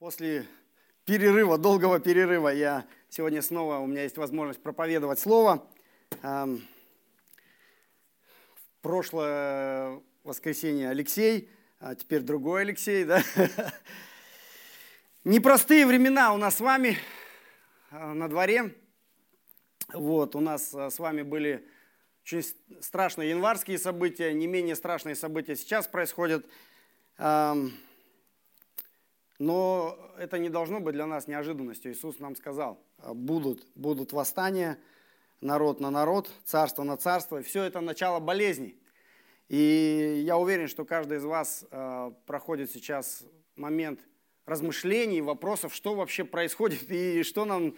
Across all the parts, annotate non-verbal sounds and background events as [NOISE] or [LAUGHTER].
После перерыва, долгого перерыва, я сегодня снова, у меня есть возможность проповедовать Слово. В прошлое воскресенье Алексей, а теперь другой Алексей, да? [LAUGHS] Непростые времена у нас с вами а, на дворе. Вот, у нас а, с вами были очень страшные январские события, не менее страшные события сейчас происходят. Но это не должно быть для нас неожиданностью. Иисус нам сказал, «А, будут, будут восстания, народ на народ, царство на царство. Все это начало болезней. И я уверен, что каждый из вас э, проходит сейчас момент размышлений, вопросов, что вообще происходит и что нам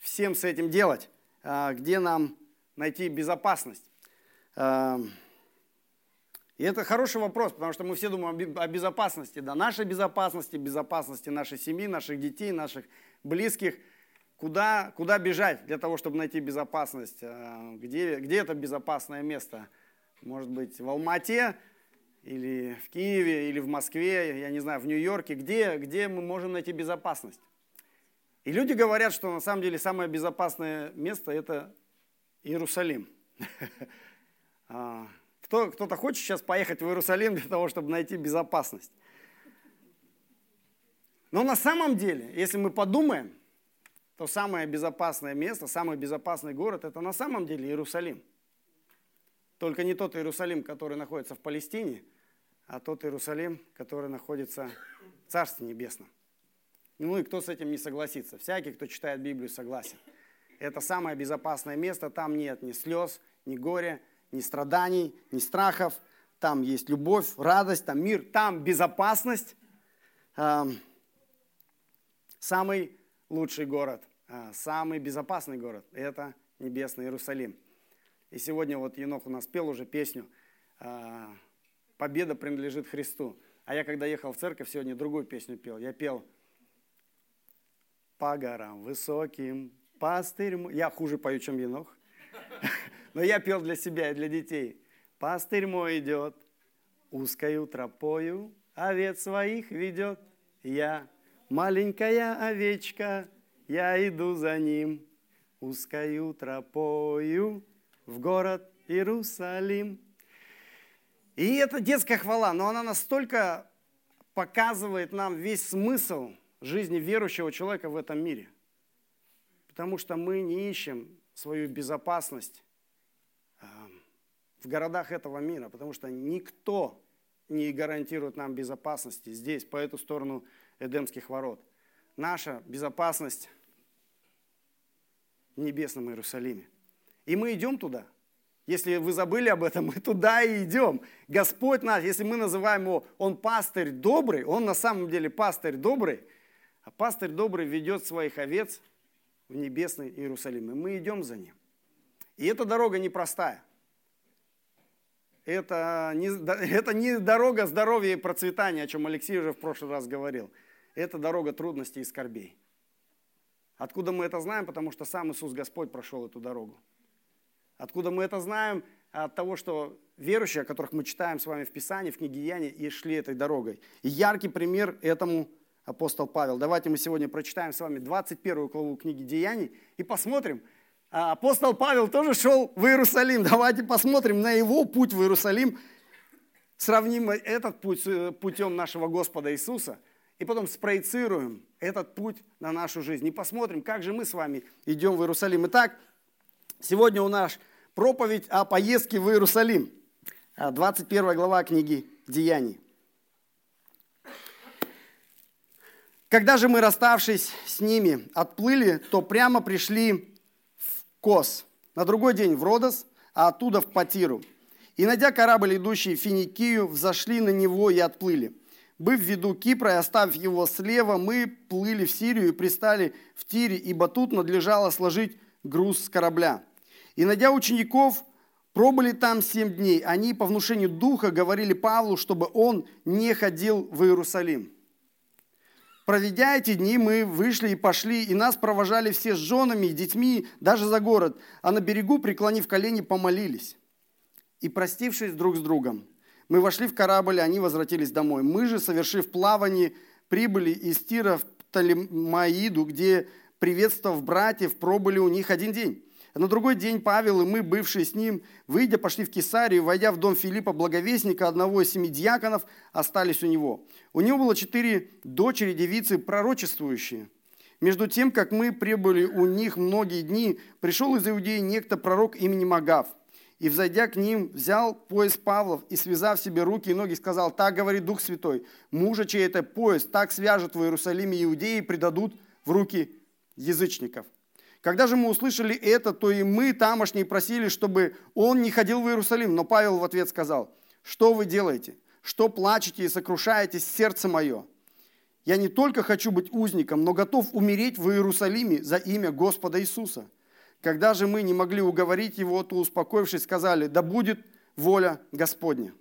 всем с этим делать, э, где нам найти безопасность. Э, и это хороший вопрос, потому что мы все думаем о безопасности, да, нашей безопасности, безопасности нашей семьи, наших детей, наших близких. Куда, куда бежать для того, чтобы найти безопасность? А, где, где это безопасное место? Может быть, в Алмате, или в Киеве, или в Москве, я не знаю, в Нью-Йорке. Где, где мы можем найти безопасность? И люди говорят, что на самом деле самое безопасное место – это Иерусалим. [LAUGHS] Кто, кто-то хочет сейчас поехать в Иерусалим для того, чтобы найти безопасность. Но на самом деле, если мы подумаем, то самое безопасное место, самый безопасный город – это на самом деле Иерусалим. Только не тот Иерусалим, который находится в Палестине, а тот Иерусалим, который находится в Царстве Небесном. Ну и кто с этим не согласится? Всякий, кто читает Библию, согласен. Это самое безопасное место, там нет ни слез, ни горя, ни страданий, ни страхов. Там есть любовь, радость, там мир, там безопасность. Самый лучший город, а, самый безопасный город – это небесный Иерусалим. И сегодня вот Енох у нас пел уже песню а, «Победа принадлежит Христу». А я когда ехал в церковь, сегодня другую песню пел. Я пел «По горам высоким, пастырь мой». Я хуже пою, чем Енох. Но я пел для себя и для детей. Пастырь мой идет, узкою тропою, овец своих ведет. Я маленькая овечка, я иду за ним, узкою тропою в город Иерусалим. И это детская хвала, но она настолько показывает нам весь смысл жизни верующего человека в этом мире. Потому что мы не ищем свою безопасность в городах этого мира, потому что никто не гарантирует нам безопасности здесь, по эту сторону Эдемских ворот. Наша безопасность в небесном Иерусалиме. И мы идем туда. Если вы забыли об этом, [LAUGHS] мы туда и идем. Господь наш, если мы называем его, он пастырь добрый, он на самом деле пастырь добрый, а пастырь добрый ведет своих овец в небесный Иерусалим. И мы идем за ним. И эта дорога непростая это не, [LAUGHS] это не дорога здоровья и процветания, о чем Алексей уже в прошлый раз говорил. Это дорога трудностей и скорбей. Откуда мы это знаем? Потому что сам Иисус Господь прошел эту дорогу. Откуда мы это знаем? От того, что верующие, о которых мы читаем с вами в Писании, в книге Яне, и шли этой дорогой. И яркий пример этому апостол Павел. Давайте мы сегодня прочитаем с вами 21 главу книги Деяний и посмотрим, апостол Павел тоже шел в Иерусалим. Давайте посмотрим на его путь в Иерусалим. Сравним этот путь с э, путем нашего Господа Иисуса. И потом спроецируем этот путь на нашу жизнь. И посмотрим, как же мы с вами идем в Иерусалим. Итак, сегодня у нас проповедь о поездке в Иерусалим. 21 глава книги Деяний. Когда же мы, расставшись с ними, отплыли, то прямо пришли Кос, на другой день в Родос, а оттуда в Патиру. И, найдя корабль, идущий в Финикию, взошли на него и отплыли. Быв в виду Кипра и оставив его слева, мы плыли в Сирию и пристали в Тире, ибо тут надлежало сложить груз с корабля. И, найдя учеников, пробыли там семь дней. Они по внушению духа говорили Павлу, чтобы он не ходил в Иерусалим. Проведя эти дни, мы вышли и пошли, и нас провожали все с женами и детьми, даже за город, а на берегу, преклонив колени, помолились. И простившись друг с другом, мы вошли в корабль, и они возвратились домой. Мы же, совершив плавание, прибыли из Тира в Птолемаиду, где, приветствовав братьев, пробыли у них один день. На другой день Павел и мы, бывшие с ним, выйдя, пошли в Кесарию, войдя в дом Филиппа, благовестника, одного из семи диаконов, остались у него. У него было четыре дочери, девицы, пророчествующие. Между тем, как мы прибыли у них многие дни, пришел из Иудеи некто пророк имени Магав. И, взойдя к ним, взял пояс Павлов и, связав себе руки и ноги, сказал, так говорит Дух Святой, мужа, чей это пояс, так свяжут в Иерусалиме иудеи и предадут в руки язычников. Когда же мы услышали это, то и мы, тамошние, просили, чтобы он не ходил в Иерусалим. Но Павел в ответ сказал, что вы делаете? Что плачете и сокрушаетесь сердце мое? Я не только хочу быть узником, но готов умереть в Иерусалиме за имя Господа Иисуса. Когда же мы не могли уговорить его, то, успокоившись, сказали, да будет воля Господня.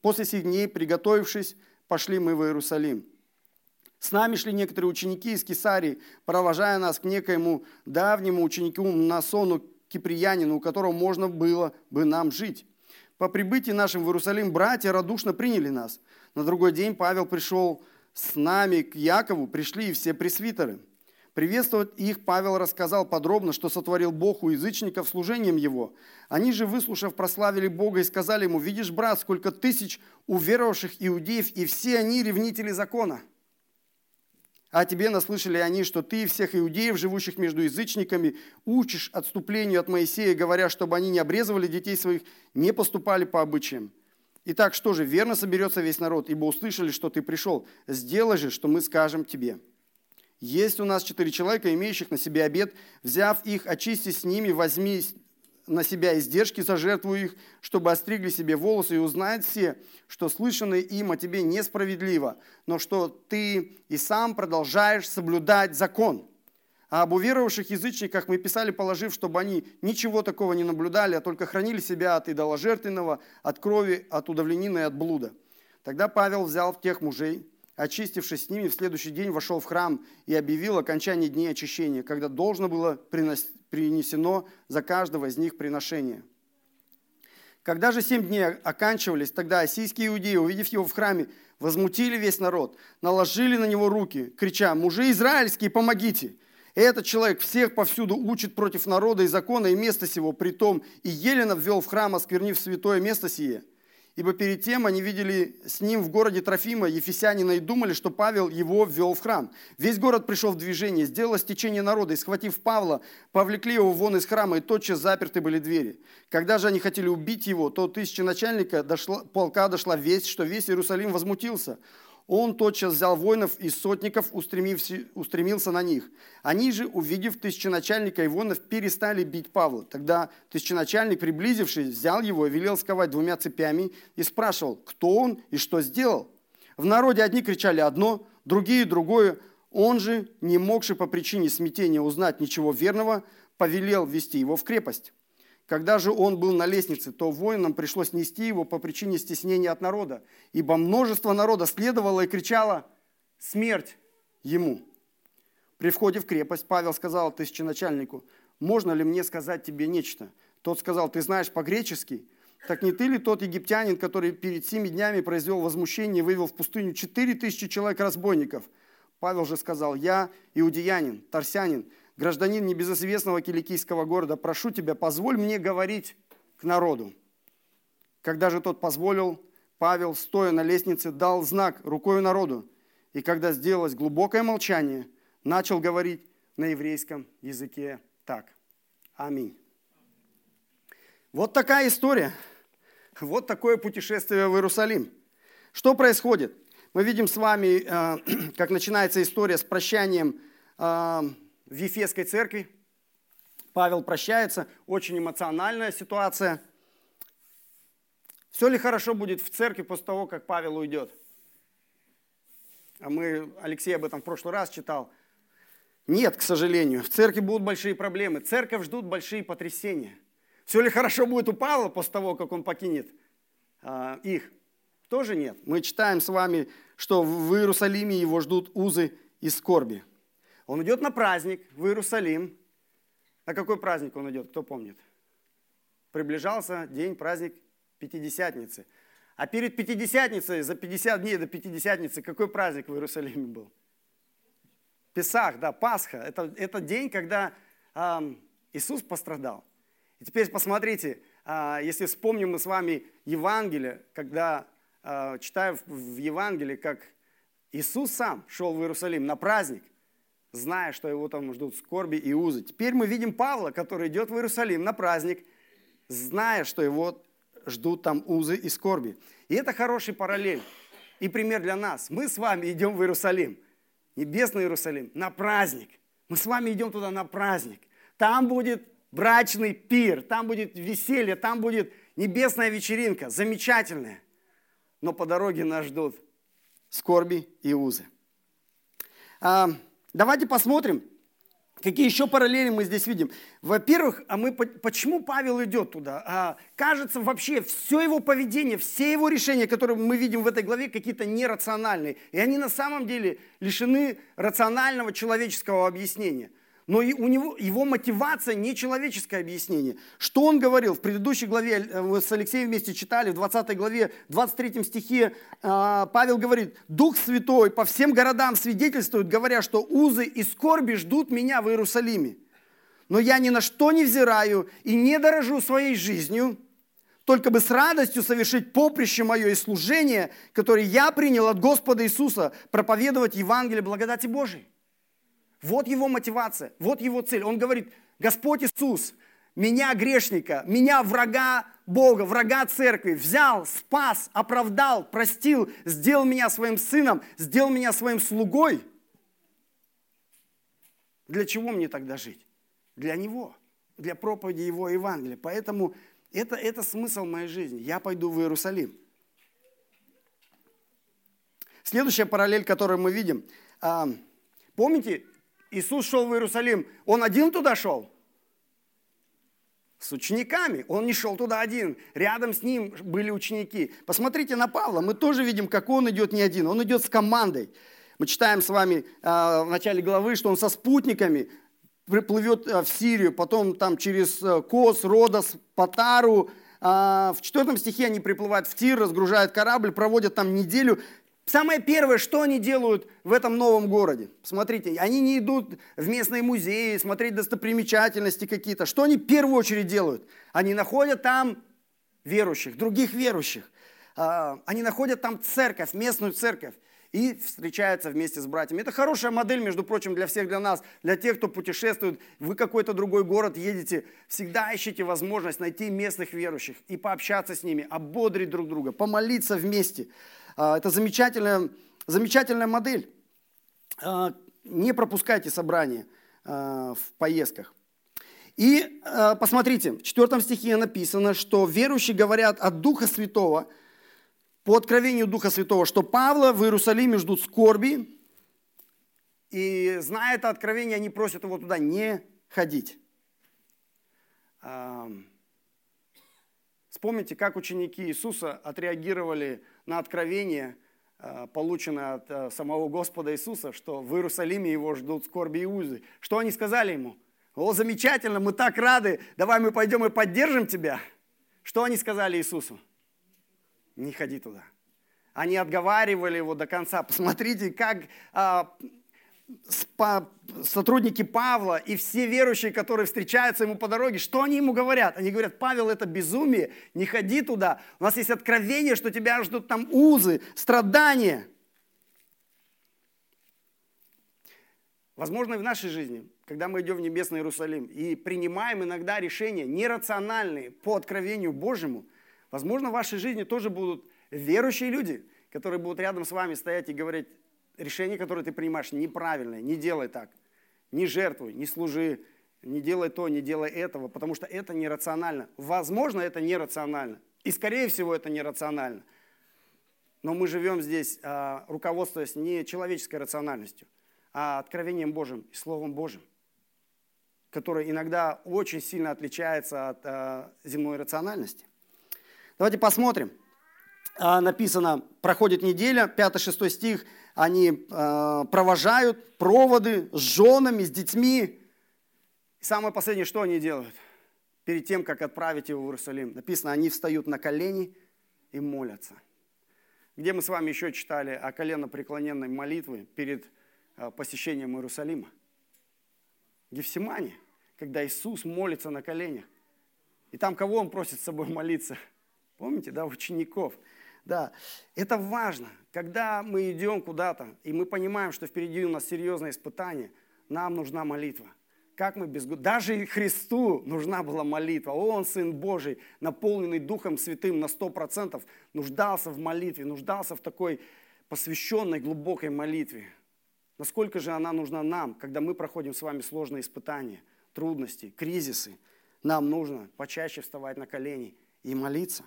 После сих дней, приготовившись, пошли мы в Иерусалим. С нами шли некоторые ученики из Кесарии, провожая нас к некоему давнему ученику Насону Киприянину, у которого можно было бы нам жить. По прибытии нашим в Иерусалим братья радушно приняли нас. На другой день Павел пришел с нами к Якову, пришли и все пресвитеры. Приветствовать их Павел рассказал подробно, что сотворил Бог у язычников служением его. Они же, выслушав, прославили Бога и сказали ему, «Видишь, брат, сколько тысяч уверовавших иудеев, и все они ревнители закона». А тебе наслышали они, что ты всех иудеев, живущих между язычниками, учишь отступлению от Моисея, говоря, чтобы они не обрезывали детей своих, не поступали по обычаям. Итак, что же, верно соберется весь народ, ибо услышали, что ты пришел. Сделай же, что мы скажем тебе. Есть у нас четыре человека, имеющих на себе обед. Взяв их, очисти с ними, возьми на себя издержки за жертву их, чтобы остригли себе волосы, и узнают все, что слышанное им о тебе несправедливо, но что ты и сам продолжаешь соблюдать закон. А об уверовавших язычниках мы писали, положив, чтобы они ничего такого не наблюдали, а только хранили себя от идоложертвенного, от крови, от удавленины и от блуда. Тогда Павел взял тех мужей, очистившись с ними, в следующий день вошел в храм и объявил окончание дней очищения, когда должно было принесено за каждого из них приношение. Когда же семь дней оканчивались, тогда осийские иудеи, увидев его в храме, возмутили весь народ, наложили на него руки, крича, «Мужи израильские, помогите!» Этот человек всех повсюду учит против народа и закона и места сего, притом и елено ввел в храм, осквернив святое место сие – ибо перед тем они видели с ним в городе Трофима, Ефесянина, и думали, что Павел его ввел в храм. Весь город пришел в движение, сделалось течение народа, и, схватив Павла, повлекли его вон из храма, и тотчас заперты были двери. Когда же они хотели убить его, то тысяча начальника дошла, полка дошла весть, что весь Иерусалим возмутился. Он тотчас взял воинов и сотников, устремился на них. Они же, увидев тысяченачальника воинов, перестали бить Павла. Тогда тысяченачальник, приблизившись, взял его и велел сковать двумя цепями и спрашивал, кто он и что сделал. В народе одни кричали одно, другие другое. Он же, не могший по причине смятения узнать ничего верного, повелел вести его в крепость. Когда же он был на лестнице, то воинам пришлось нести его по причине стеснения от народа, ибо множество народа следовало и кричало «Смерть ему!». При входе в крепость Павел сказал тысяченачальнику, «Можно ли мне сказать тебе нечто?» Тот сказал, «Ты знаешь по-гречески?» Так не ты ли тот египтянин, который перед семи днями произвел возмущение и вывел в пустыню четыре тысячи человек-разбойников? Павел же сказал, я иудеянин, торсянин, гражданин небезызвестного киликийского города, прошу тебя, позволь мне говорить к народу. Когда же тот позволил, Павел, стоя на лестнице, дал знак рукой народу. И когда сделалось глубокое молчание, начал говорить на еврейском языке так. Аминь. Вот такая история. Вот такое путешествие в Иерусалим. Что происходит? Мы видим с вами, э, [CLEARS THROAT] как начинается история с прощанием э, в Ефесской церкви. Павел прощается, очень эмоциональная ситуация. Все ли хорошо будет в церкви после того, как Павел уйдет? А мы, Алексей об этом в прошлый раз читал. Нет, к сожалению, в церкви будут большие проблемы. Церковь ждут большие потрясения. Все ли хорошо будет у Павла после того, как он покинет а, их? Тоже нет. Мы читаем с вами, что в Иерусалиме его ждут узы и скорби. Он идет на праздник в Иерусалим. На какой праздник он идет, кто помнит? Приближался день, праздник Пятидесятницы. А перед Пятидесятницей, за 50 дней до Пятидесятницы, какой праздник в Иерусалиме был? Песах, да, Пасха. Это, это день, когда э, Иисус пострадал. И теперь посмотрите, э, если вспомним мы с вами Евангелие, когда э, читаю в Евангелии, как Иисус сам шел в Иерусалим на праздник, зная, что его там ждут скорби и узы. Теперь мы видим Павла, который идет в Иерусалим на праздник, зная, что его ждут там узы и скорби. И это хороший параллель и пример для нас. Мы с вами идем в Иерусалим, небесный Иерусалим, на праздник. Мы с вами идем туда на праздник. Там будет брачный пир, там будет веселье, там будет небесная вечеринка, замечательная. Но по дороге нас ждут скорби и узы. Давайте посмотрим, Какие еще параллели мы здесь видим? Во-первых, а мы, почему Павел идет туда? А, кажется, вообще все его поведение, все его решения, которые мы видим в этой главе, какие-то нерациональные. И они на самом деле лишены рационального человеческого объяснения. Но у него, его мотивация не человеческое объяснение. Что он говорил в предыдущей главе, э, мы с Алексеем вместе читали, в 20 главе, 23 стихе, а, Павел говорит, «Дух Святой по всем городам свидетельствует, говоря, что узы и скорби ждут меня в Иерусалиме. Но я ни на что не взираю и не дорожу своей жизнью, только бы с радостью совершить поприще мое и служение, которое я принял от Господа Иисуса, проповедовать Евангелие благодати Божией». Вот его мотивация, вот его цель. Он говорит, Господь Иисус, меня грешника, меня врага Бога, врага церкви, взял, спас, оправдал, простил, сделал меня своим сыном, сделал меня своим слугой. Для чего мне тогда жить? Для Него, для проповеди Его Евангелия. Поэтому это, это смысл моей жизни. Я пойду в Иерусалим. Следующая параллель, которую мы видим. А, помните, Иисус шел в Иерусалим, он один туда шел? С учениками. Он не шел туда один. Рядом с ним были ученики. Посмотрите на Павла. Мы тоже видим, как он идет не один. Он идет с командой. Мы читаем с вами э, в начале главы, что он со спутниками приплывет э, в Сирию, потом там через э, Кос, Родос, Патару. Э, в четвертом стихе они приплывают в Тир, разгружают корабль, проводят там неделю. Самое первое, что они делают в этом новом городе? Смотрите, они не идут в местные музеи, смотреть достопримечательности какие-то. Что они в первую очередь делают? Они находят там верующих, других верующих. А, они находят там церковь, местную церковь и встречаются вместе с братьями. Это хорошая модель, между прочим, для всех, для нас, для тех, кто путешествует. Вы какой-то другой город едете, всегда ищите возможность найти местных верующих и пообщаться с ними, ободрить друг друга, помолиться вместе. А, это замечательная, замечательная модель. А, не пропускайте собрания а, в поездках. И посмотрите, в четвертом стихе написано, что верующие говорят от Духа Святого, по откровению Духа Святого, что Павла в Иерусалиме ждут скорби, и зная это откровение, они просят его туда не ходить. Вспомните, как ученики Иисуса отреагировали на откровение, э, полученное от э, самого Господа Иисуса, что в Иерусалиме его ждут скорби и узы. Что они сказали ему? О, замечательно, мы так рады, давай мы пойдем и поддержим тебя. Что они сказали Иисусу? Не ходи туда. Они отговаривали его до конца. Посмотрите, как а, сотрудники Павла и все верующие, которые встречаются ему по дороге, что они ему говорят? Они говорят, Павел, это безумие, не ходи туда. У нас есть откровение, что тебя ждут там узы, страдания. Возможно, и в нашей жизни, когда мы идем в небесный Иерусалим и принимаем иногда решения нерациональные по откровению Божьему, возможно, в вашей жизни тоже будут верующие люди, которые будут рядом с вами стоять и говорить, решение, которое ты принимаешь, неправильное, не делай так. Не жертвуй, не служи, не делай то, не делай этого, потому что это нерационально. Возможно, это нерационально. И, скорее всего, это нерационально. Но мы живем здесь, а, руководствуясь не человеческой рациональностью, а откровением Божьим и Словом Божьим, которое иногда очень сильно отличается от а, земной рациональности. Давайте посмотрим. А, написано, проходит неделя, 5-6 стих, они э, провожают проводы с женами, с детьми. И самое последнее, что они делают? Перед тем, как отправить его в Иерусалим, написано, они встают на колени и молятся. Где мы с вами еще читали о колено преклоненной молитве перед а, посещением Иерусалима. Гефсимане, когда Иисус молится на коленях. И там кого он просит с собой молиться? Помните, да, учеников. Да, это важно. Когда мы идем куда-то, и мы понимаем, что впереди у нас серьезное испытание, нам нужна молитва. Как мы без... Даже Христу нужна была молитва. Он, Сын Божий, наполненный Духом Святым на сто процентов, нуждался в молитве, нуждался в такой посвященной глубокой молитве. Насколько же она нужна нам, когда мы проходим с вами сложные испытания, трудности, кризисы. Нам нужно почаще вставать на колени и молиться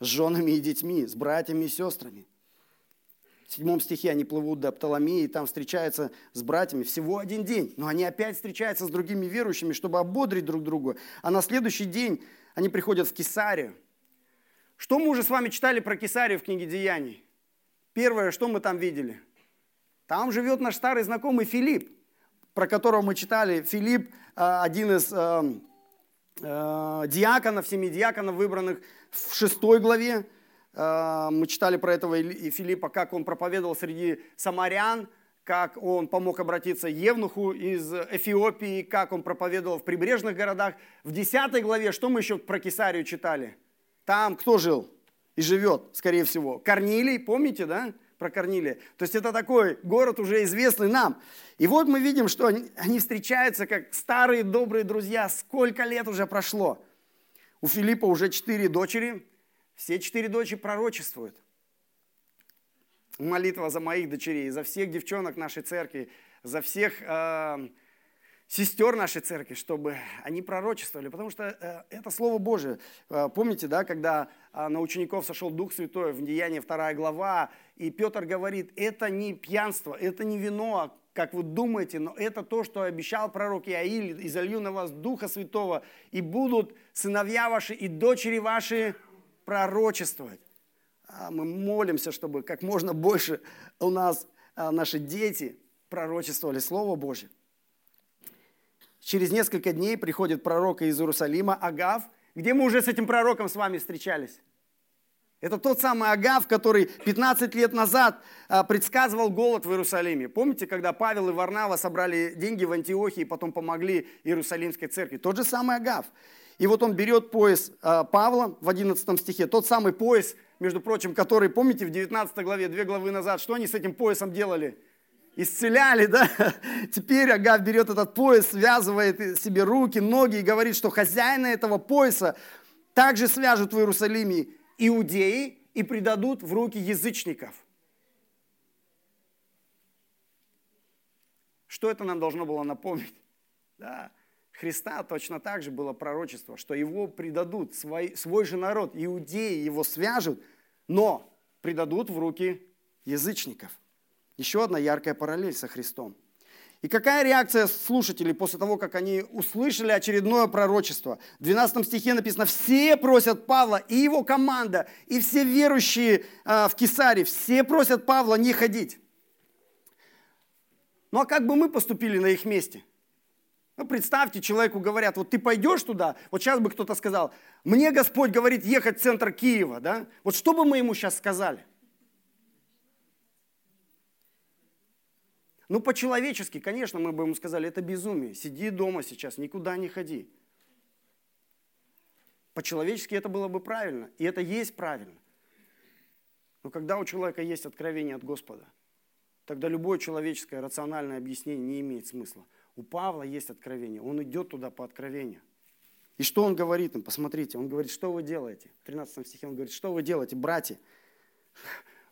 с женами и детьми, с братьями и сестрами. В седьмом стихе они плывут до Птоломеи, и там встречаются с братьями всего один день. Но они опять встречаются с другими верующими, чтобы ободрить друг друга. А на следующий день они приходят в Кесарию. Что мы уже с вами читали про Кесарию в книге Деяний? Первое, что мы там видели? Там живет наш старый знакомый Филипп, про которого мы читали. Филипп э, один из э, э, диаконов, семи диаконов, выбранных в шестой главе. Э, мы читали про этого и Филиппа, как он проповедовал среди самарян, как он помог обратиться Евнуху из Эфиопии, как он проповедовал в прибрежных городах. В десятой главе, что мы еще про Кесарию читали? Там кто жил и живет, скорее всего? Корнилий, помните, да? Про Корнилия. То есть это такой город уже известный нам. И вот мы видим, что они встречаются как старые добрые друзья. Сколько лет уже прошло? У Филиппа уже четыре дочери, все четыре дочери пророчествуют. Молитва за моих дочерей, за всех девчонок нашей церкви, за всех э, сестер нашей церкви, чтобы они пророчествовали, потому что э, это Слово Божие. Э, помните, да, когда э, на учеников сошел Дух Святой в Деянии 2 глава, и Петр говорит, это не пьянство, это не вино, как вы думаете, но это то, что обещал пророк Иаиль, и залью на вас Духа Святого, и будут сыновья ваши и дочери ваши пророчествовать. А мы молимся, чтобы как можно больше у нас а, наши дети пророчествовали Слово Божье. Через несколько дней приходит пророк из Иерусалима, Агав. Где мы уже с этим пророком с вами встречались? Это тот самый Агав, который 15 лет назад а, предсказывал голод в Иерусалиме. Помните, когда Павел и Варнава собрали деньги в Антиохии и потом помогли Иерусалимской церкви? Тот же самый Агав. И вот он берет пояс а, Павла в 11 стихе, тот самый пояс, между прочим, который, помните, в 19 главе, две главы назад, что они с этим поясом делали? Исцеляли, да? [LAUGHS] Теперь Агав берет этот пояс, связывает себе руки, ноги и говорит, что хозяина этого пояса также свяжут в Иерусалиме иудеи и предадут в руки язычников. Что это нам должно было напомнить? Да, Христа точно так же было пророчество, что его предадут, свой, свой же народ, иудеи его свяжут, но предадут в руки язычников. Еще одна яркая параллель со Христом. И какая реакция слушателей после того, как они услышали очередное пророчество? В 12 стихе написано, все просят Павла, и его команда, и все верующие э, в Кесаре, все просят Павла не ходить. Ну а как бы мы поступили на их месте? Ну, представьте, человеку говорят, вот ты пойдешь туда, вот сейчас бы кто-то сказал, мне Господь говорит ехать в центр Киева, да? Вот что бы мы ему сейчас сказали? Ну, по-человечески, конечно, мы бы ему сказали, это безумие, сиди дома сейчас, никуда не ходи. По-человечески это было бы правильно, и это есть правильно. Но когда у человека есть откровение от Господа, тогда любое человеческое рациональное объяснение не имеет смысла. У Павла есть откровение, он идет туда по откровению. И что он говорит им? Посмотрите, он говорит, что вы делаете? В 13 стихе он говорит, что вы делаете, братья?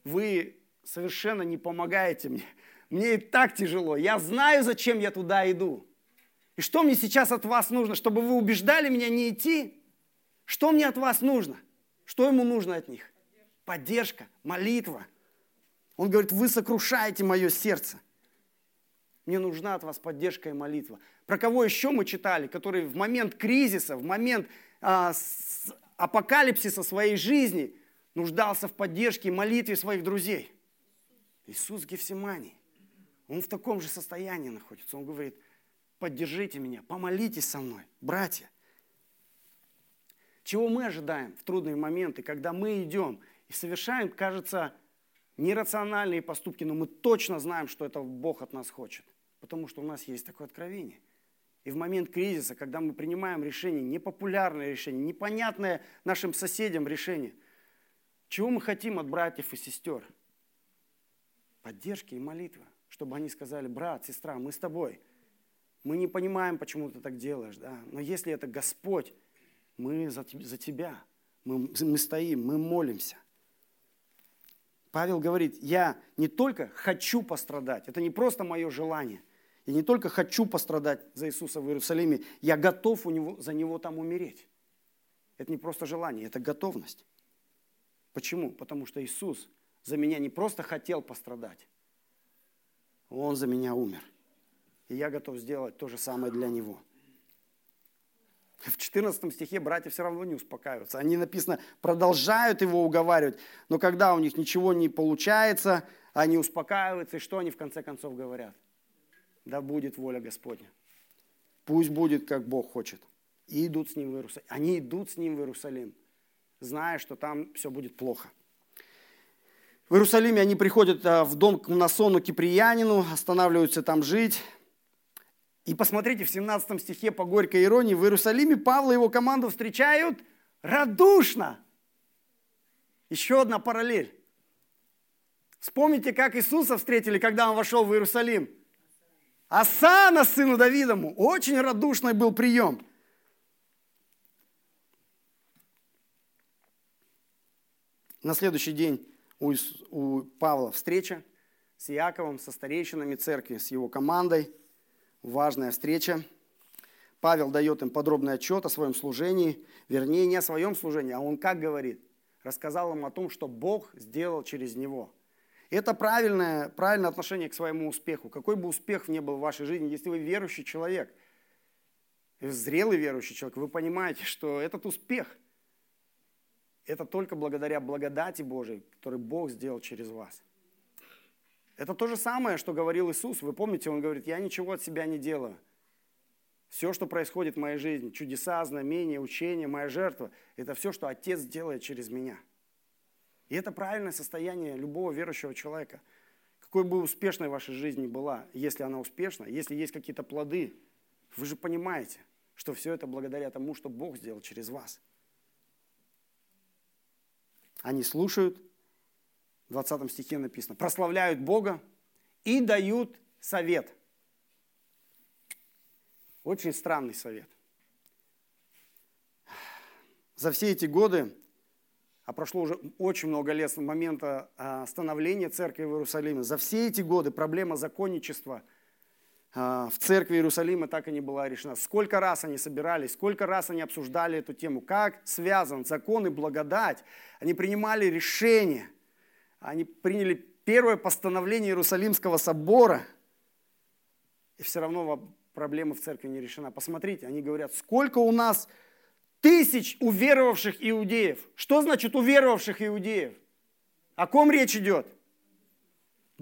Вы совершенно не помогаете мне. Мне и так тяжело. Я знаю, зачем я туда иду. И что мне сейчас от вас нужно? Чтобы вы убеждали меня не идти? Что мне от вас нужно? Что ему нужно от них? Поддержка, молитва. Он говорит, вы сокрушаете мое сердце. Мне нужна от вас поддержка и молитва. Про кого еще мы читали, который в момент кризиса, в момент а, с, апокалипсиса своей жизни нуждался в поддержке и молитве своих друзей? Иисус Гефсимани. Он в таком же состоянии находится. Он говорит, поддержите меня, помолитесь со мной, братья. Чего мы ожидаем в трудные моменты, когда мы идем и совершаем, кажется, нерациональные поступки, но мы точно знаем, что это Бог от нас хочет, потому что у нас есть такое откровение. И в момент кризиса, когда мы принимаем решение, непопулярное решение, непонятное нашим соседям решение, чего мы хотим от братьев и сестер? Поддержки и молитвы, чтобы они сказали, брат, сестра, мы с тобой. Мы не понимаем, почему ты так делаешь, да? но если это Господь, мы за, за тебя, мы, мы стоим, мы молимся. Павел говорит, я не только хочу пострадать, это не просто мое желание. Я не только хочу пострадать за Иисуса в Иерусалиме, я готов у него, за Него там умереть. Это не просто желание, это готовность. Почему? Потому что Иисус за меня не просто хотел пострадать, Он за меня умер. И я готов сделать то же самое для Него. В 14 стихе братья все равно не успокаиваются. Они, написано, продолжают его уговаривать, но когда у них ничего не получается, они успокаиваются, и что они в конце концов говорят? Да будет воля Господня. Пусть будет, как Бог хочет. И идут с ним в Иерусалим. Они идут с ним в Иерусалим, зная, что там все будет плохо. В Иерусалиме они приходят а, в дом к Насону Киприянину, останавливаются там жить. И посмотрите, в 17 стихе по горькой иронии, в Иерусалиме Павла и его команду встречают радушно. Еще одна параллель. Вспомните, как Иисуса встретили, когда он вошел в Иерусалим. Асана, сыну Давидому. Очень радушный был прием. На следующий день у, у Павла встреча с Иаковом, со старейшинами церкви, с его командой – важная встреча. Павел дает им подробный отчет о своем служении, вернее, не о своем служении, а он как говорит? Рассказал им о том, что Бог сделал через него. Это правильное, правильное отношение к своему успеху. Какой бы успех ни был в вашей жизни, если вы верующий человек, зрелый верующий человек, вы понимаете, что этот успех, это только благодаря благодати Божией, который Бог сделал через вас. Это то же самое, что говорил Иисус. Вы помните, Он говорит, я ничего от себя не делаю. Все, что происходит в моей жизни, чудеса, знамения, учения, моя жертва, это все, что Отец делает через меня. И это правильное состояние любого верующего человека. Какой бы успешной ваша жизнь ни была, если она успешна, если есть какие-то плоды, вы же понимаете, что все это благодаря тому, что Бог сделал через вас. Они слушают, 20 стихе написано, прославляют Бога и дают совет. Очень странный совет. За все эти годы, а прошло уже очень много лет с момента а, становления церкви в Иерусалиме, за все эти годы проблема законничества в церкви Иерусалима так и не была решена. Сколько раз они собирались, сколько раз они обсуждали эту тему, как связан закон и благодать. Они принимали решения – они приняли первое постановление Иерусалимского собора, и все равно проблема в церкви не решена. Посмотрите, они говорят, сколько у нас тысяч уверовавших иудеев. Что значит уверовавших иудеев? О ком речь идет?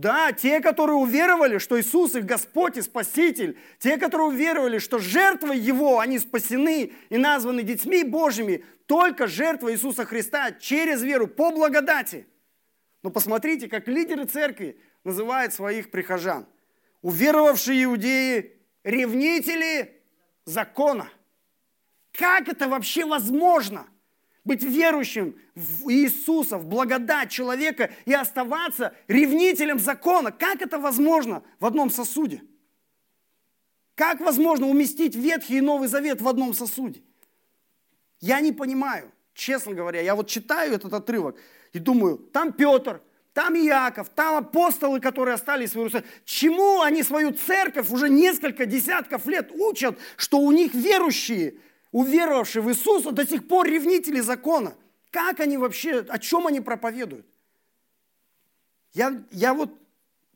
Да, те, которые уверовали, что Иисус их Господь и Спаситель, те, которые уверовали, что жертвой Его они спасены и названы детьми Божьими, только жертва Иисуса Христа через веру по благодати – но посмотрите, как лидеры церкви называют своих прихожан. Уверовавшие иудеи – ревнители закона. Как это вообще возможно? Быть верующим в Иисуса, в благодать человека и оставаться ревнителем закона. Как это возможно в одном сосуде? Как возможно уместить Ветхий и Новый Завет в одном сосуде? Я не понимаю, честно говоря. Я вот читаю этот отрывок – и думаю, там Петр, там Иаков, там апостолы, которые остались в Иерусалиме. Чему они свою церковь уже несколько десятков лет учат, что у них верующие, уверовавшие в Иисуса, до сих пор ревнители закона? Как они вообще, о чем они проповедуют? Я, я вот,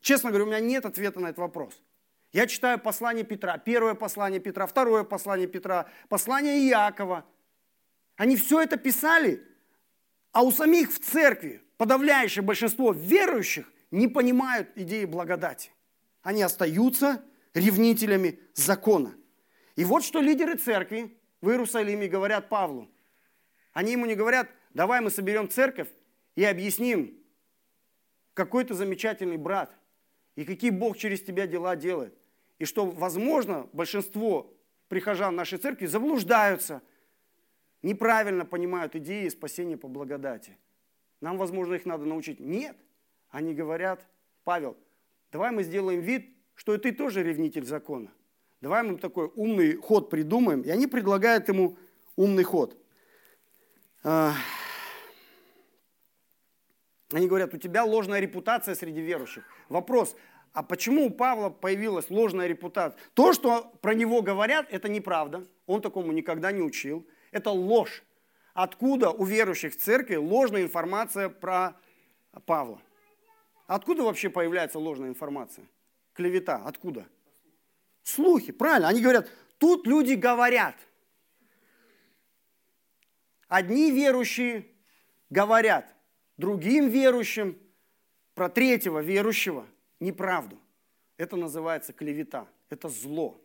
честно говоря, у меня нет ответа на этот вопрос. Я читаю послание Петра, первое послание Петра, второе послание Петра, послание Иакова. Они все это писали а у самих в церкви подавляющее большинство верующих не понимают идеи благодати. Они остаются ревнителями закона. И вот что лидеры церкви в Иерусалиме говорят Павлу. Они ему не говорят, давай мы соберем церковь и объясним какой ты замечательный брат, и какие Бог через тебя дела делает. И что, возможно, большинство прихожан нашей церкви заблуждаются, неправильно понимают идеи спасения по благодати. Нам, возможно, их надо научить. Нет. Они говорят, Павел, давай мы сделаем вид, что и ты тоже ревнитель закона. Давай мы такой умный ход придумаем. И они предлагают ему умный ход. А, они говорят, у тебя ложная репутация среди верующих. Вопрос, а почему у Павла появилась ложная репутация? То, что про него говорят, это неправда. Он такому никогда не учил. Это ложь. Откуда у верующих в церкви ложная информация про Павла? Откуда вообще появляется ложная информация? Клевета. Откуда? Слухи, правильно. Они говорят, тут люди говорят. Одни верующие говорят другим верующим про третьего верующего неправду. Это называется клевета, это зло.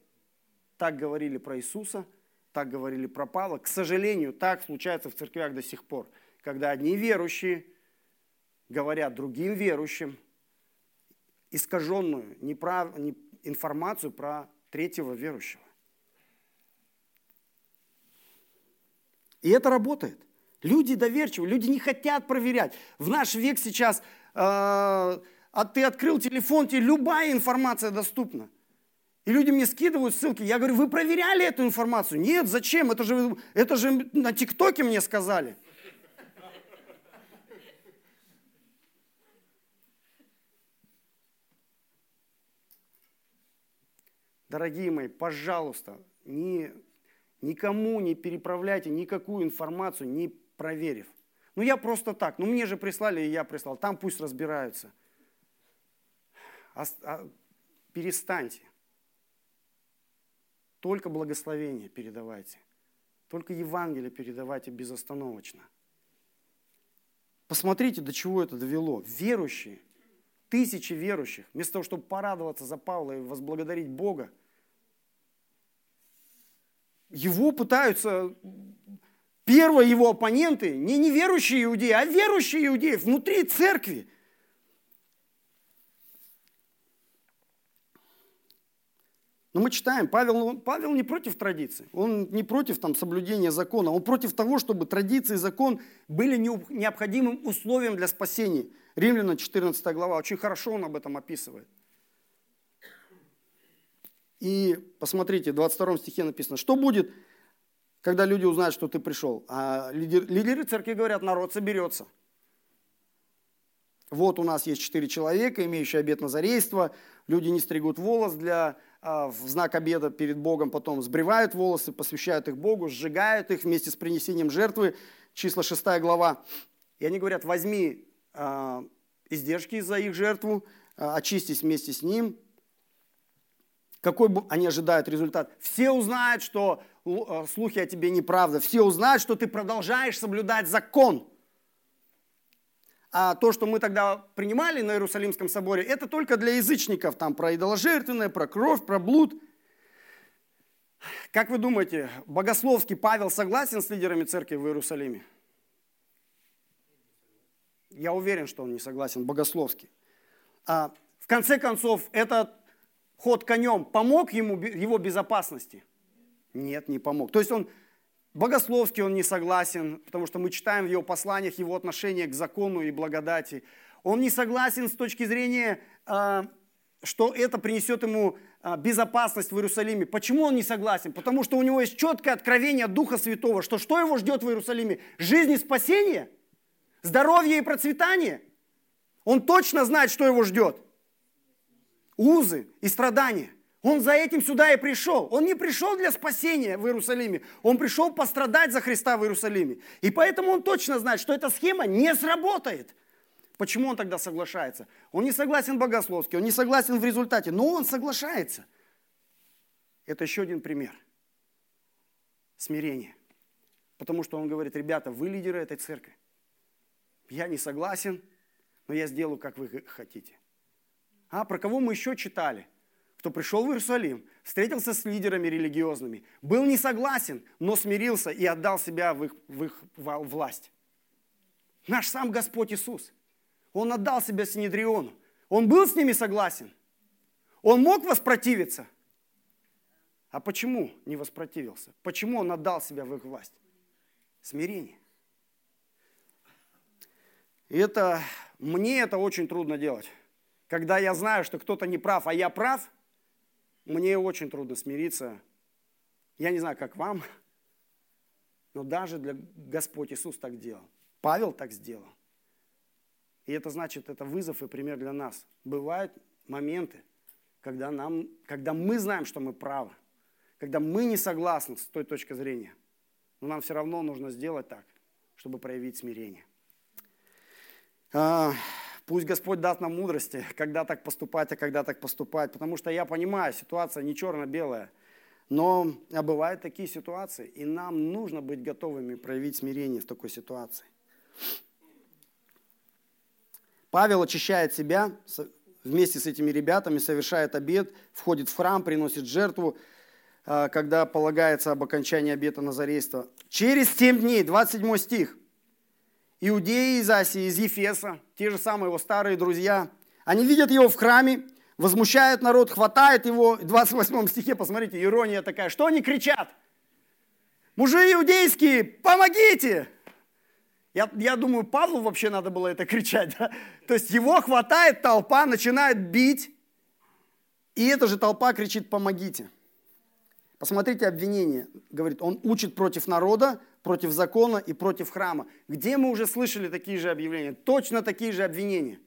Так говорили про Иисуса, так говорили про Павла. К сожалению, так случается в церквях до сих пор, когда одни верующие говорят другим верующим искаженную неправ... информацию про третьего верующего. И это работает. Люди доверчивы, люди не хотят проверять. В наш век сейчас, э, а ты открыл телефон, тебе любая информация доступна. И люди мне скидывают ссылки. Я говорю, вы проверяли эту информацию? Нет, зачем? Это же, это же на ТикТоке мне сказали. Дорогие мои, пожалуйста, не, никому не переправляйте никакую информацию, не проверив. Ну я просто так, ну мне же прислали, и я прислал, там пусть разбираются. А, а, перестаньте. Только благословение передавайте. Только Евангелие передавайте безостановочно. Посмотрите, до чего это довело. Верующие, тысячи верующих, вместо того, чтобы порадоваться за Павла и возблагодарить Бога, его пытаются, первые его оппоненты, не неверующие иудеи, а верующие иудеи внутри церкви. Но мы читаем, Павел, Павел не против традиций, он не против там, соблюдения закона, он против того, чтобы традиции и закон были необходимым условием для спасения. Римляна 14 глава, очень хорошо он об этом описывает. И посмотрите, в 22 стихе написано, что будет, когда люди узнают, что ты пришел. А лидер, лидеры церкви говорят, народ соберется. Вот у нас есть четыре человека, имеющие обет назарейства. Люди не стригут волос для, а, в знак обеда перед Богом, потом сбривают волосы, посвящают их Богу, сжигают их вместе с принесением жертвы. Числа 6 глава. И они говорят, возьми а, издержки за их жертву, а, очистись вместе с ним, какой они ожидают результат? Все узнают, что э, слухи о тебе неправда. Все узнают, что ты продолжаешь соблюдать закон. А то, что мы тогда принимали на Иерусалимском соборе, это только для язычников. Там про идоложертвенное, про кровь, про блуд. Как вы думаете, богословский Павел согласен с лидерами церкви в Иерусалиме? Я уверен, что он не согласен, богословский. А в конце концов, это ход конем помог ему его безопасности? Нет, не помог. То есть он богословски он не согласен, потому что мы читаем в его посланиях его отношение к закону и благодати. Он не согласен с точки зрения, а, что это принесет ему а, безопасность в Иерусалиме. Почему он не согласен? Потому что у него есть четкое откровение Духа Святого, что что его ждет в Иерусалиме? Жизнь и спасение? Здоровье и процветание? Он точно знает, что его ждет – узы и страдания. Он за этим сюда и пришел. Он не пришел для спасения в Иерусалиме. Он пришел пострадать за Христа в Иерусалиме. И поэтому он точно знает, что эта схема не сработает. Почему он тогда соглашается? Он не согласен богословски, он не согласен в результате, но он соглашается. Это еще один пример. Смирение. Потому что он говорит, ребята, вы лидеры этой церкви. Я не согласен, но я сделаю, как вы хотите. А про кого мы еще читали? Кто пришел в Иерусалим, встретился с лидерами религиозными, был не согласен, но смирился и отдал себя в их, в их власть. Наш сам Господь Иисус. Он отдал себя Синедриону. Он был с ними согласен. Он мог воспротивиться. А почему не воспротивился? Почему он отдал себя в их власть? Смирение. И это, мне это очень трудно делать. Когда я знаю, что кто-то не прав, а я прав, мне очень трудно смириться. Я не знаю, как вам, но даже для Господь Иисус так делал. Павел так сделал. И это значит, это вызов и пример для нас. Бывают моменты, когда, нам, когда мы знаем, что мы правы, когда мы не согласны с той точки зрения, но нам все равно нужно сделать так, чтобы проявить смирение. Пусть Господь даст нам мудрости, когда так поступать, а когда так поступать, потому что я понимаю, ситуация не черно-белая, но а бывают такие ситуации, и нам нужно быть готовыми проявить смирение в такой ситуации. Павел очищает себя вместе с этими ребятами, совершает обед, входит в храм, приносит жертву, а, когда полагается об окончании обета Назарейства. Через 7 дней, 27 стих, иудеи из Асии, из Ефеса, те же самые его старые друзья, они видят его в храме, возмущают народ, хватает его. В 28 стихе, посмотрите, ирония такая, что они кричат? Мужи иудейские, помогите! Я, я думаю, Павлу вообще надо было это кричать. Да? То есть его хватает толпа, начинает бить, и эта же толпа кричит «помогите». Посмотрите обвинение. Говорит, он учит против народа, против закона и против храма. Где мы уже слышали такие же объявления? Точно такие же обвинения.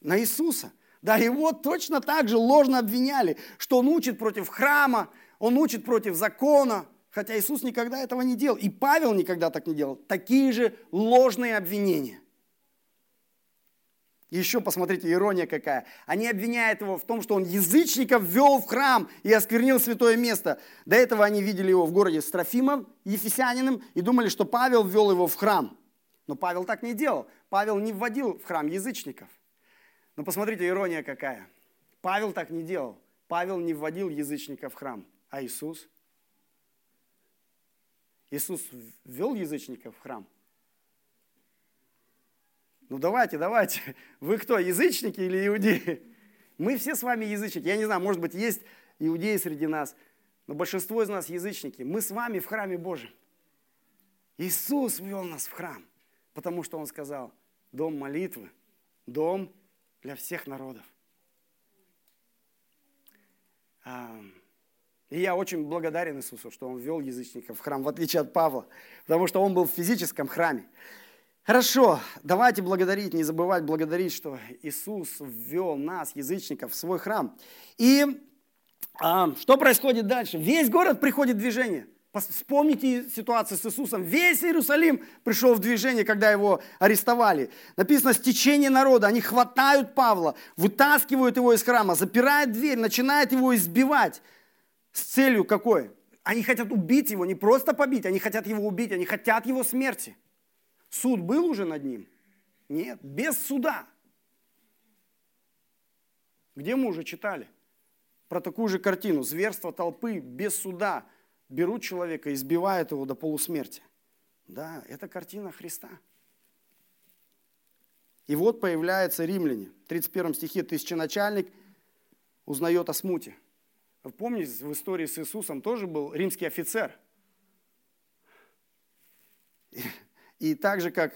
На Иисуса. Да, его точно так же ложно обвиняли, что он учит против храма, он учит против закона, Хотя Иисус никогда этого не делал. И Павел никогда так не делал. Такие же ложные обвинения. Еще посмотрите, ирония какая. Они обвиняют его в том, что он язычников ввел в храм и осквернил святое место. До этого они видели его в городе Строфимом, ефесянином, и думали, что Павел ввел его в храм. Но Павел так не делал. Павел не вводил в храм язычников. Но посмотрите, ирония какая. Павел так не делал. Павел не вводил язычников в храм, а Иисус – Иисус ввел язычников в храм? Ну давайте, давайте. [LAUGHS] Вы кто, язычники или иудеи? Мы все с вами язычники. Я не знаю, может быть, есть иудеи среди нас, но большинство из нас язычники. Мы с вами в храме Божьем. Иисус ввел нас в храм, потому что Он сказал, дом молитвы, дом для всех народов. И я очень благодарен Иисусу, что Он ввел язычников в храм, в отличие от Павла, потому что он был в физическом храме. Хорошо, давайте благодарить, не забывать благодарить, что Иисус ввел нас, язычников, в свой храм. И а, что происходит дальше? Весь город приходит в движение. Вспомните ситуацию с Иисусом. Весь Иерусалим пришел в движение, когда его арестовали. Написано, стечение народа. Они хватают Павла, вытаскивают его из храма, запирают дверь, начинают его избивать. С целью какой? Они хотят убить его, не просто побить, они хотят его убить, они хотят его смерти. Суд был уже над ним? Нет, без суда. Где мы уже читали про такую же картину? Зверство толпы без суда. Берут человека, избивают его до полусмерти. Да, это картина Христа. И вот появляется римляне. В 31 стихе тысяченачальник узнает о смуте. Помните, в истории с Иисусом тоже был римский офицер. И так же, как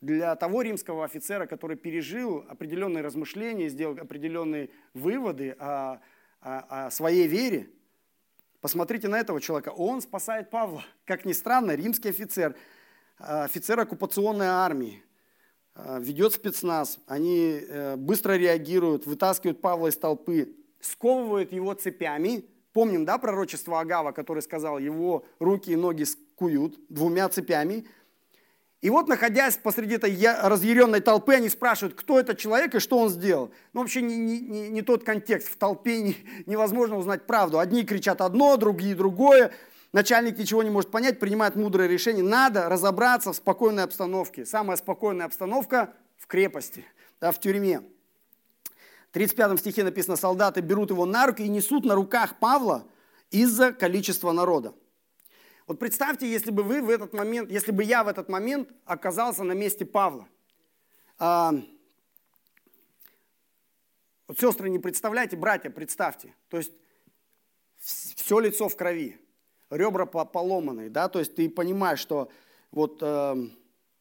для того римского офицера, который пережил определенные размышления, сделал определенные выводы о, о, о своей вере, посмотрите на этого человека. Он спасает Павла. Как ни странно, римский офицер, офицер оккупационной армии, ведет спецназ, они э, быстро реагируют, вытаскивают Павла из толпы, сковывают его цепями. Помним, да, пророчество Агава, который сказал, его руки и ноги скуют двумя цепями. И вот, находясь посреди этой разъяренной толпы, они спрашивают, кто этот человек и что он сделал. Ну, вообще не, не, не, тот контекст. В толпе не, невозможно узнать правду. Одни кричат одно, другие другое. Начальник ничего не может понять, принимает мудрое решение. Надо разобраться в спокойной обстановке. Самая спокойная обстановка в крепости, да, в тюрьме. 35 стихе написано, солдаты берут его на руки и несут на руках Павла из-за количества народа. Вот представьте, если бы вы в этот момент, если бы я в этот момент оказался на месте Павла. А, вот сестры, не представляете, братья, представьте. То есть все лицо в крови, ребра поломанные, да, то есть ты понимаешь, что вот э,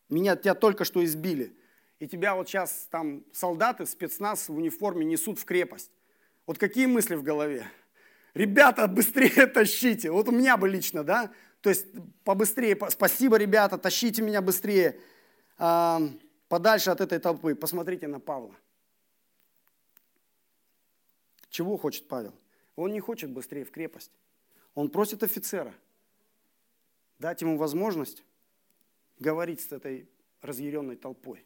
меня, тебя только что избили, и тебя вот сейчас там солдаты, спецназ в униформе несут в крепость. Вот какие мысли в голове? Ребята, быстрее [LAUGHS] тащите. Вот у меня бы лично, да? То есть побыстрее, спасибо, ребята, тащите меня быстрее э, подальше от этой толпы. Посмотрите на Павла. Чего хочет Павел? Он не хочет быстрее в крепость. Он просит офицера дать ему возможность говорить с этой разъяренной толпой.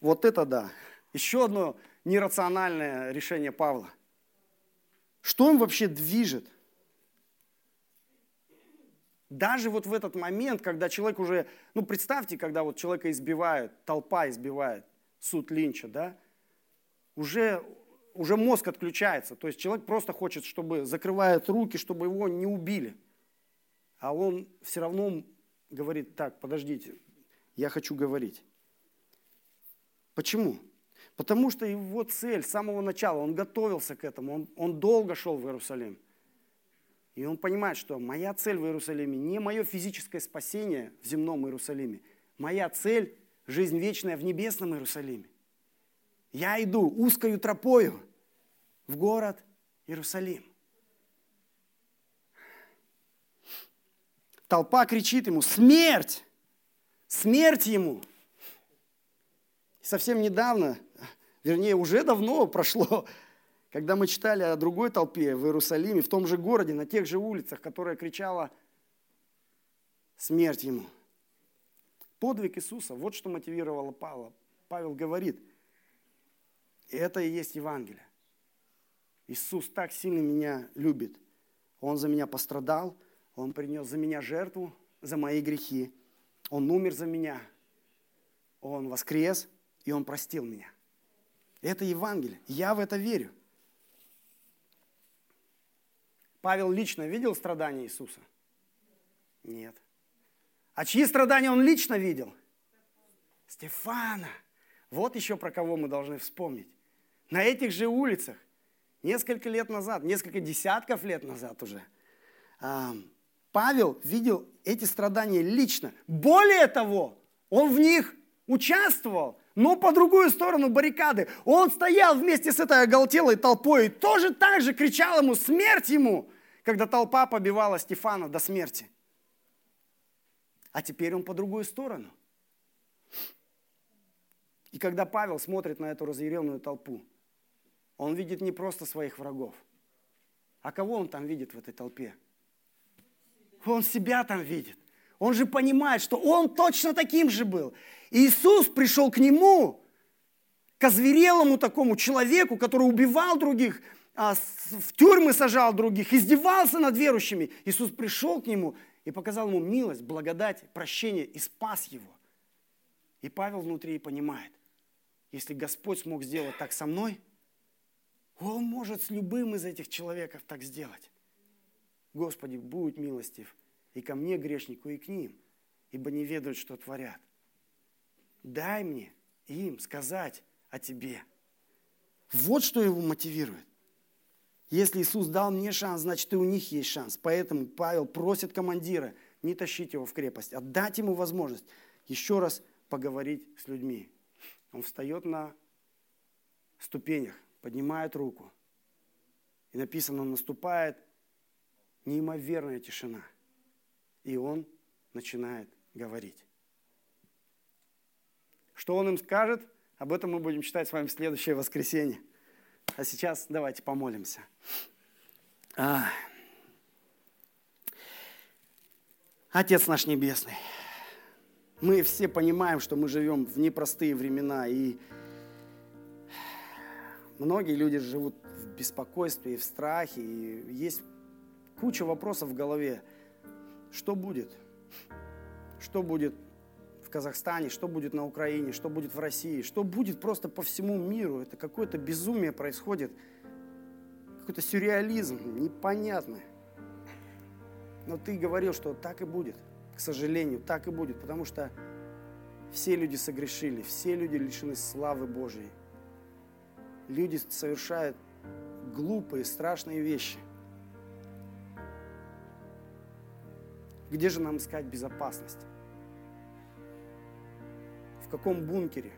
Вот это да. Еще одно нерациональное решение Павла. Что им вообще движет? Даже вот в этот момент, когда человек уже, ну представьте, когда вот человека избивают, толпа избивает, суд Линча, да, уже уже мозг отключается. То есть человек просто хочет, чтобы закрывает руки, чтобы его не убили. А он все равно говорит, так, подождите, я хочу говорить. Почему? Потому что его цель с самого начала, он готовился к этому, он, он долго шел в Иерусалим. И он понимает, что моя цель в Иерусалиме не мое физическое спасение в земном Иерусалиме. Моя цель – жизнь вечная в небесном Иерусалиме. Я иду узкою тропою в город Иерусалим. Толпа кричит ему, смерть! Смерть ему! Совсем недавно, вернее, уже давно прошло, [LAUGHS] когда мы читали о другой толпе в Иерусалиме, в том же городе, на тех же улицах, которая кричала смерть ему. Подвиг Иисуса, вот что мотивировало Павла. Павел говорит – и это и есть Евангелие. Иисус так сильно меня любит. Он за меня пострадал, Он принес за меня жертву, за мои грехи. Он умер за меня. Он воскрес, и Он простил меня. Это Евангелие. Я в это верю. Павел лично видел страдания Иисуса? Нет. А чьи страдания он лично видел? Стефана. Вот еще про кого мы должны вспомнить. На этих же улицах несколько лет назад, несколько десятков лет назад уже, Павел видел эти страдания лично. Более того, он в них участвовал, но по другую сторону баррикады. Он стоял вместе с этой оголтелой толпой и тоже так же кричал ему «Смерть ему!», когда толпа побивала Стефана до смерти. А теперь он по другую сторону – и когда Павел смотрит на эту разъяренную толпу, он видит не просто своих врагов. А кого он там видит в этой толпе? Он себя там видит. Он же понимает, что он точно таким же был. Иисус пришел к нему, к озверелому такому человеку, который убивал других, а, в тюрьмы сажал других, издевался над верующими. Иисус пришел к нему и показал ему милость, благодать, прощение и спас его. И Павел внутри понимает, если Господь смог сделать так со мной, Он может с любым из этих человеков так сделать. Господи, будь милостив и ко мне, грешнику, и к ним, ибо не ведают, что творят. Дай мне им сказать о Тебе. Вот что его мотивирует. Если Иисус дал мне шанс, значит и у них есть шанс. Поэтому Павел просит командира не тащить его в крепость, а дать ему возможность еще раз поговорить с людьми. Он встает на ступенях, поднимает руку. И написано, наступает неимоверная тишина. И он начинает говорить. Что он им скажет, об этом мы будем читать с вами в следующее воскресенье. А сейчас давайте помолимся. А. Отец наш Небесный, мы все понимаем, что мы живем в непростые времена, и многие люди живут в беспокойстве и в страхе, и есть куча вопросов в голове. Что будет? Что будет в Казахстане, что будет на Украине, что будет в России, что будет просто по всему миру. Это какое-то безумие происходит, какой-то сюрреализм, непонятный. Но ты говорил, что так и будет – к сожалению, так и будет, потому что Все люди согрешили, все люди лишены славы Божьей. Люди совершают глупые, страшные вещи. Где же нам искать безопасность? В каком бункере?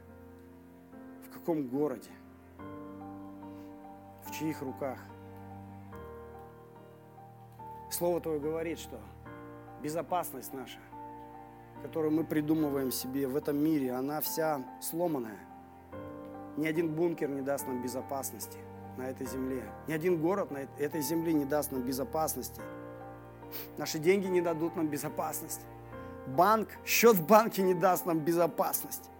В каком городе? В чьих руках? Слово Твое говорит, что безопасность наша, которую мы придумываем себе в этом мире, она вся сломанная. Ни один бункер не даст нам безопасности на этой земле. Ни один город на этой земле не даст нам безопасности. Наши деньги не дадут нам безопасность. Банк, счет в банке не даст нам безопасность.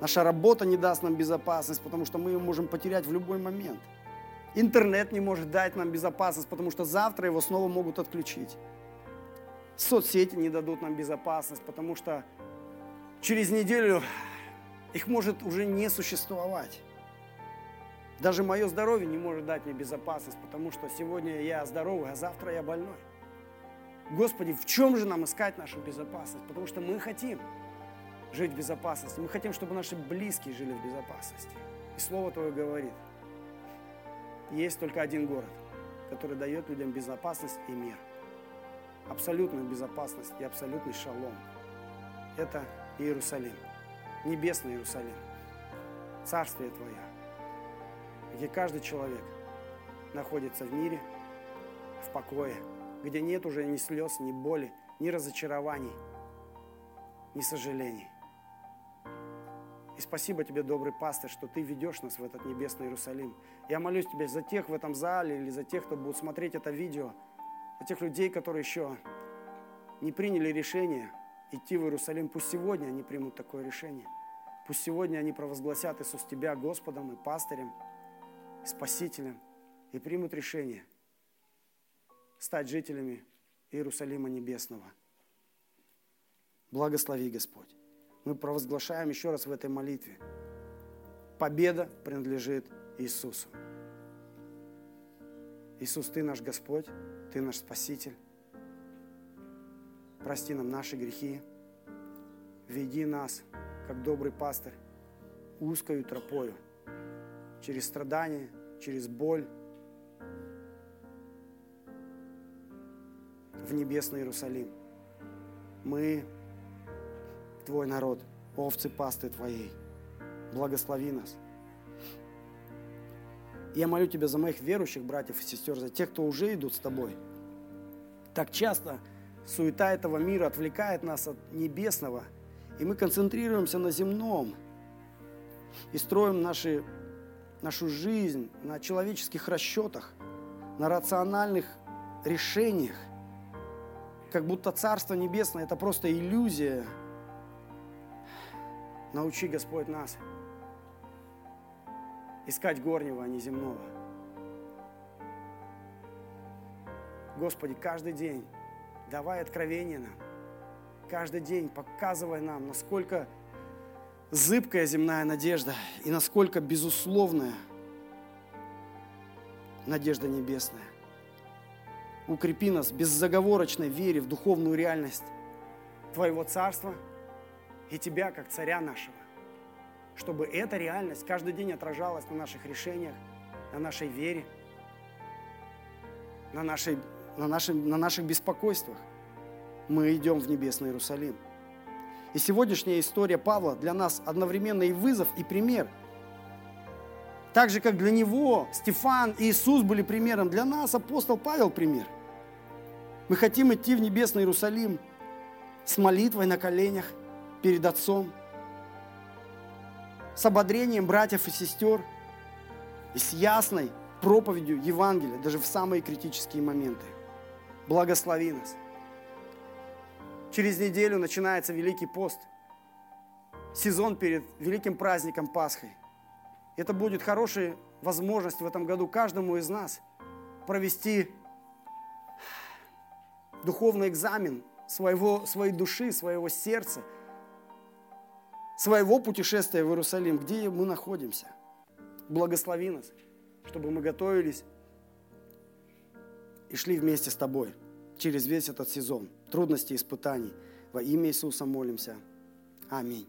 Наша работа не даст нам безопасность, потому что мы ее можем потерять в любой момент. Интернет не может дать нам безопасность, потому что завтра его снова могут отключить. Соцсети не дадут нам безопасность, потому что через неделю их может уже не существовать. Даже мое здоровье не может дать мне безопасность, потому что сегодня я здоровый, а завтра я больной. Господи, в чем же нам искать нашу безопасность? Потому что мы хотим жить в безопасности. Мы хотим, чтобы наши близкие жили в безопасности. И Слово Твое говорит, есть только один город, который дает людям безопасность и мир. Абсолютную безопасность и абсолютный шалом. Это Иерусалим небесный Иерусалим, Царствие Твое, где каждый человек находится в мире, в покое, где нет уже ни слез, ни боли, ни разочарований, ни сожалений. И спасибо тебе, добрый пастор, что ты ведешь нас в этот небесный Иерусалим. Я молюсь тебе за тех в этом зале или за тех, кто будет смотреть это видео, за тех людей, которые еще не приняли решение идти в Иерусалим. Пусть сегодня они примут такое решение. Пусть сегодня они провозгласят Иисус Тебя Господом и пастырем, и Спасителем, и примут решение стать жителями Иерусалима Небесного. Благослови, Господь. Мы провозглашаем еще раз в этой молитве. Победа принадлежит Иисусу. Иисус, Ты наш Господь, Ты наш Спаситель. Прости нам наши грехи. Веди нас как добрый пастырь, узкою тропою, через страдания, через боль, в небесный Иерусалим. Мы Твой народ, овцы пасты Твоей. Благослови нас. Я молю Тебя за моих верующих братьев и сестер, за тех, кто уже идут с Тобой. Так часто суета этого мира отвлекает нас от небесного – и мы концентрируемся на земном и строим наши, нашу жизнь на человеческих расчетах, на рациональных решениях, как будто Царство Небесное – это просто иллюзия. Научи, Господь, нас искать горнего, а не земного. Господи, каждый день давай откровение нам – каждый день, показывая нам, насколько зыбкая земная надежда и насколько безусловная надежда небесная. Укрепи нас беззаговорочной вере в духовную реальность Твоего Царства и Тебя, как Царя нашего. Чтобы эта реальность каждый день отражалась на наших решениях, на нашей вере, на, нашей, на, нашем, на наших беспокойствах – мы идем в небесный Иерусалим. И сегодняшняя история Павла для нас одновременно и вызов, и пример. Так же, как для него Стефан и Иисус были примером, для нас апостол Павел пример. Мы хотим идти в небесный Иерусалим с молитвой на коленях перед Отцом, с ободрением братьев и сестер и с ясной проповедью Евангелия, даже в самые критические моменты. Благослови нас. Через неделю начинается Великий пост. Сезон перед великим праздником Пасхой. Это будет хорошая возможность в этом году каждому из нас провести духовный экзамен своего, своей души, своего сердца, своего путешествия в Иерусалим, где мы находимся. Благослови нас, чтобы мы готовились и шли вместе с Тобой через весь этот сезон трудностей и испытаний. Во имя Иисуса молимся. Аминь.